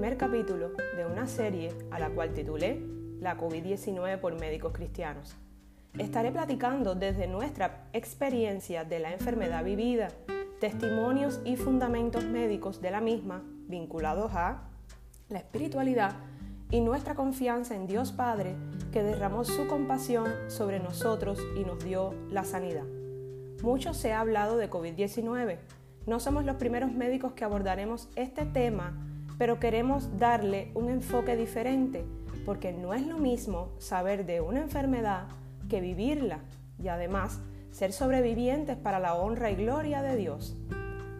primer capítulo de una serie a la cual titulé La COVID-19 por médicos cristianos. Estaré platicando desde nuestra experiencia de la enfermedad vivida, testimonios y fundamentos médicos de la misma vinculados a la espiritualidad y nuestra confianza en Dios Padre que derramó su compasión sobre nosotros y nos dio la sanidad. Mucho se ha hablado de COVID-19. No somos los primeros médicos que abordaremos este tema, pero queremos darle un enfoque diferente, porque no es lo mismo saber de una enfermedad que vivirla y además ser sobrevivientes para la honra y gloria de Dios.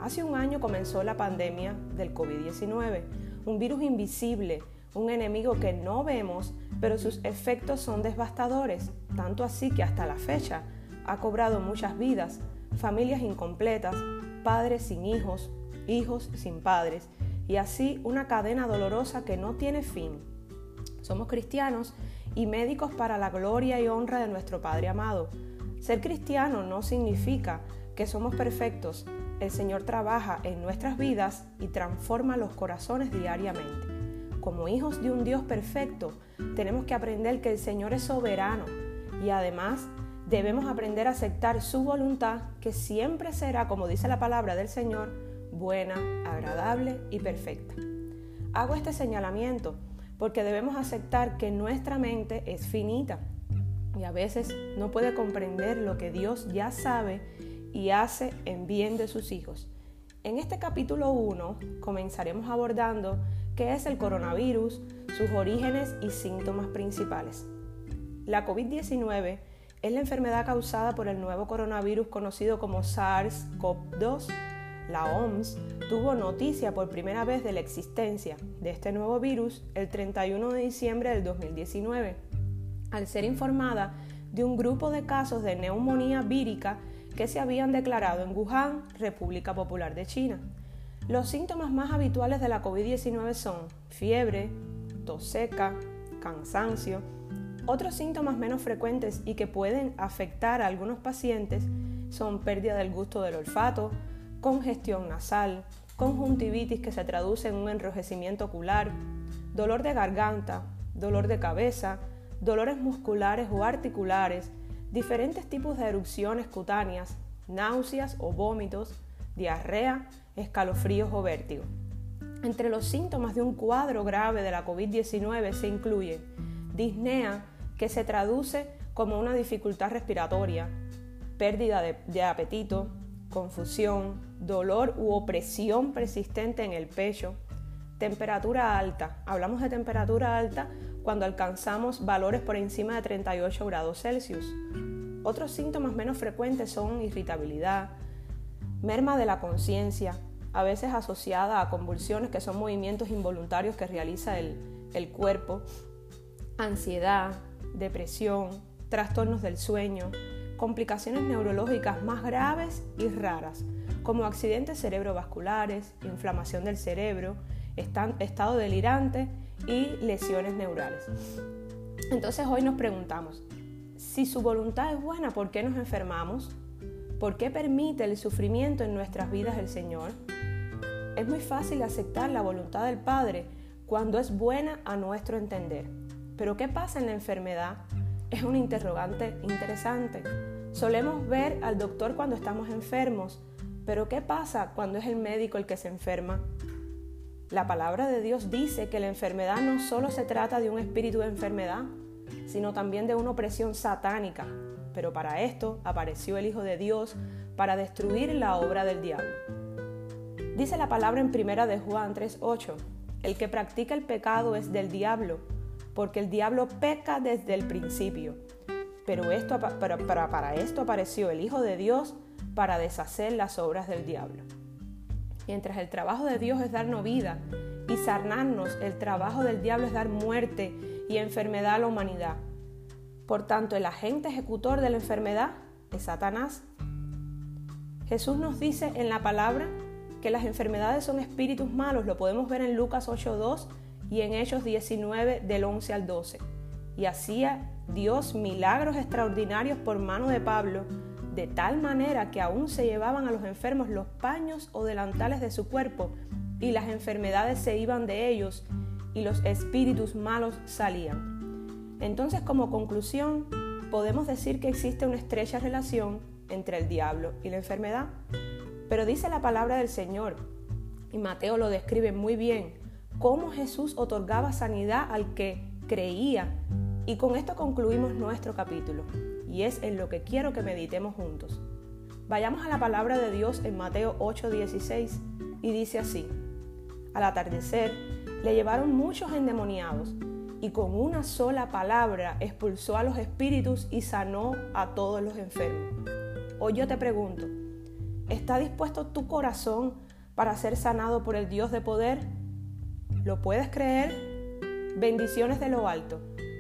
Hace un año comenzó la pandemia del COVID-19, un virus invisible, un enemigo que no vemos, pero sus efectos son devastadores, tanto así que hasta la fecha ha cobrado muchas vidas, familias incompletas, padres sin hijos, hijos sin padres, y así una cadena dolorosa que no tiene fin. Somos cristianos y médicos para la gloria y honra de nuestro Padre amado. Ser cristiano no significa que somos perfectos. El Señor trabaja en nuestras vidas y transforma los corazones diariamente. Como hijos de un Dios perfecto, tenemos que aprender que el Señor es soberano y además debemos aprender a aceptar su voluntad, que siempre será, como dice la palabra del Señor, buena, agradable y perfecta. Hago este señalamiento porque debemos aceptar que nuestra mente es finita y a veces no puede comprender lo que Dios ya sabe y hace en bien de sus hijos. En este capítulo 1 comenzaremos abordando qué es el coronavirus, sus orígenes y síntomas principales. La COVID-19 es la enfermedad causada por el nuevo coronavirus conocido como SARS-CoV-2. La OMS tuvo noticia por primera vez de la existencia de este nuevo virus el 31 de diciembre del 2019, al ser informada de un grupo de casos de neumonía vírica que se habían declarado en Wuhan, República Popular de China. Los síntomas más habituales de la COVID-19 son fiebre, tos seca, cansancio, otros síntomas menos frecuentes y que pueden afectar a algunos pacientes son pérdida del gusto del olfato, congestión nasal, conjuntivitis que se traduce en un enrojecimiento ocular, dolor de garganta, dolor de cabeza, dolores musculares o articulares, diferentes tipos de erupciones cutáneas, náuseas o vómitos, diarrea, escalofríos o vértigo. Entre los síntomas de un cuadro grave de la COVID-19 se incluyen disnea, que se traduce como una dificultad respiratoria, pérdida de, apetito, confusión, dolor u opresión persistente en el pecho, temperatura alta. Hablamos de temperatura alta cuando alcanzamos valores por encima de 38 grados Celsius. Otros síntomas menos frecuentes son irritabilidad, merma de la conciencia, a veces asociada a convulsiones que son movimientos involuntarios que realiza el, el cuerpo, ansiedad, depresión, trastornos del sueño, complicaciones neurológicas más graves y raras, como accidentes cerebrovasculares, inflamación del cerebro, estado delirante y lesiones neurales. Entonces hoy nos preguntamos, si su voluntad es buena, ¿por qué nos enfermamos? ¿Por qué permite el sufrimiento en nuestras vidas el Señor? Es muy fácil aceptar la voluntad del Padre cuando es buena a nuestro entender. Pero ¿qué pasa en la enfermedad? Es un interrogante interesante. Solemos ver al doctor cuando estamos enfermos, pero ¿qué pasa cuando es el médico el que se enferma? La palabra de Dios dice que la enfermedad no solo se trata de un espíritu de enfermedad, sino también de una opresión satánica. Pero para esto apareció el Hijo de Dios para destruir la obra del diablo. Dice la palabra en primera de Juan 3:8, el que practica el pecado es del diablo porque el diablo peca desde el principio. Pero para, para esto apareció el Hijo de Dios para deshacer las obras del diablo. Mientras el trabajo de Dios es darnos vida y sanarnos, el trabajo del diablo es dar muerte y enfermedad a la humanidad. Por tanto, el agente ejecutor de la enfermedad es Satanás. Jesús nos dice en la palabra que las enfermedades son espíritus malos, lo podemos ver en Lucas 8.2 y en Hechos 19 del 11 al 12. Y hacía Dios milagros extraordinarios por mano de Pablo, de tal manera que aún se llevaban a los enfermos los paños o delantales de su cuerpo y las enfermedades se iban de ellos y los espíritus malos salían. Entonces, como conclusión, podemos decir que existe una estrecha relación entre el diablo y la enfermedad. Pero dice la palabra del Señor, y Mateo lo describe muy bien, cómo Jesús otorgaba sanidad al que creía. Y con esto concluimos nuestro capítulo, y es en lo que quiero que meditemos juntos. Vayamos a la palabra de Dios en Mateo 8:16 y dice así, al atardecer le llevaron muchos endemoniados y con una sola palabra expulsó a los espíritus y sanó a todos los enfermos. Hoy yo te pregunto, ¿está dispuesto tu corazón para ser sanado por el Dios de poder? ¿Lo puedes creer? Bendiciones de lo alto.